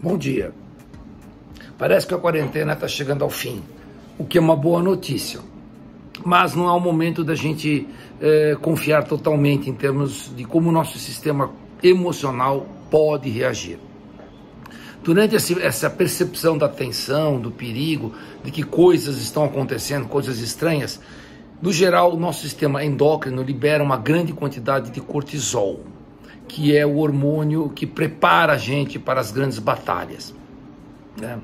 Bom dia. Parece que a quarentena está chegando ao fim, o que é uma boa notícia. Mas não é o momento da gente é, confiar totalmente em termos de como o nosso sistema emocional pode reagir. Durante essa percepção da tensão, do perigo, de que coisas estão acontecendo, coisas estranhas, no geral, o nosso sistema endócrino libera uma grande quantidade de cortisol que é o hormônio que prepara a gente para as grandes batalhas. Né?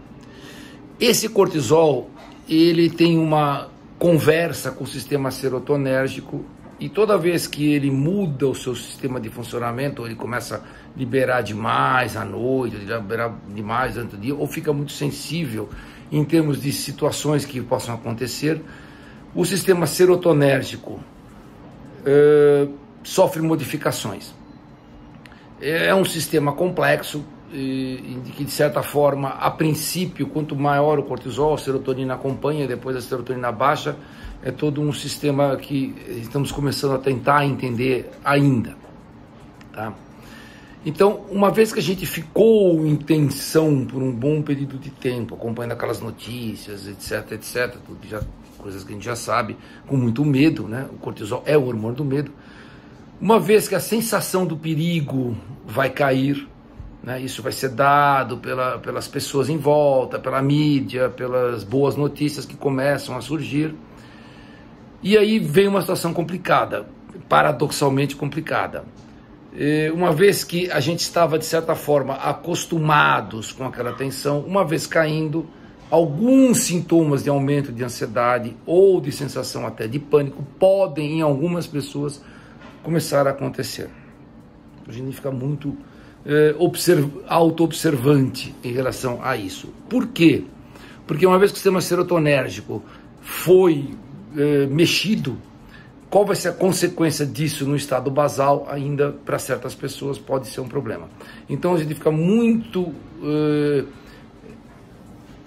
Esse cortisol, ele tem uma conversa com o sistema serotonérgico e toda vez que ele muda o seu sistema de funcionamento, ele começa a liberar demais à noite, liberar demais durante o dia, ou fica muito sensível em termos de situações que possam acontecer, o sistema serotonérgico uh, sofre modificações. É um sistema complexo e, que, de certa forma, a princípio, quanto maior o cortisol, a serotonina acompanha, depois a serotonina baixa, é todo um sistema que estamos começando a tentar entender ainda. Tá? Então, uma vez que a gente ficou em tensão por um bom período de tempo, acompanhando aquelas notícias, etc, etc, tudo já, coisas que a gente já sabe, com muito medo, né? O cortisol é o hormônio do medo. Uma vez que a sensação do perigo vai cair, né, isso vai ser dado pela, pelas pessoas em volta, pela mídia, pelas boas notícias que começam a surgir. E aí vem uma situação complicada, paradoxalmente complicada. Uma vez que a gente estava, de certa forma, acostumados com aquela tensão, uma vez caindo, alguns sintomas de aumento de ansiedade ou de sensação até de pânico podem, em algumas pessoas, começar a acontecer. A gente fica muito é, auto-observante em relação a isso. Por quê? Porque uma vez que o sistema serotonérgico foi é, mexido, qual vai ser a consequência disso no estado basal? Ainda para certas pessoas pode ser um problema. Então a gente fica muito é,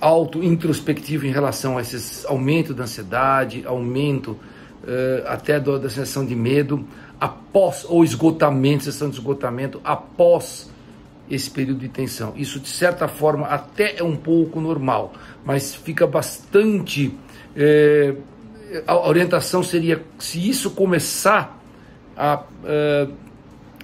auto-introspectivo em relação a esses aumento da ansiedade, aumento até do, da sensação de medo, após ou esgotamento, sensação de esgotamento, após esse período de tensão. Isso, de certa forma, até é um pouco normal, mas fica bastante. É, a orientação seria: se isso começar a é,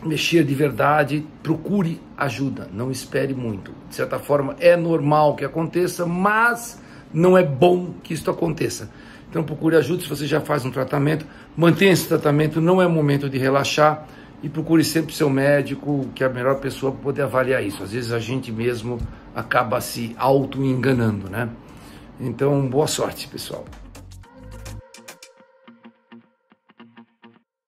mexer de verdade, procure ajuda, não espere muito. De certa forma, é normal que aconteça, mas não é bom que isso aconteça. Então procure ajuda se você já faz um tratamento, mantenha esse tratamento, não é momento de relaxar e procure sempre seu médico, que é a melhor pessoa para poder avaliar isso. Às vezes a gente mesmo acaba se auto-enganando, né? Então, boa sorte, pessoal.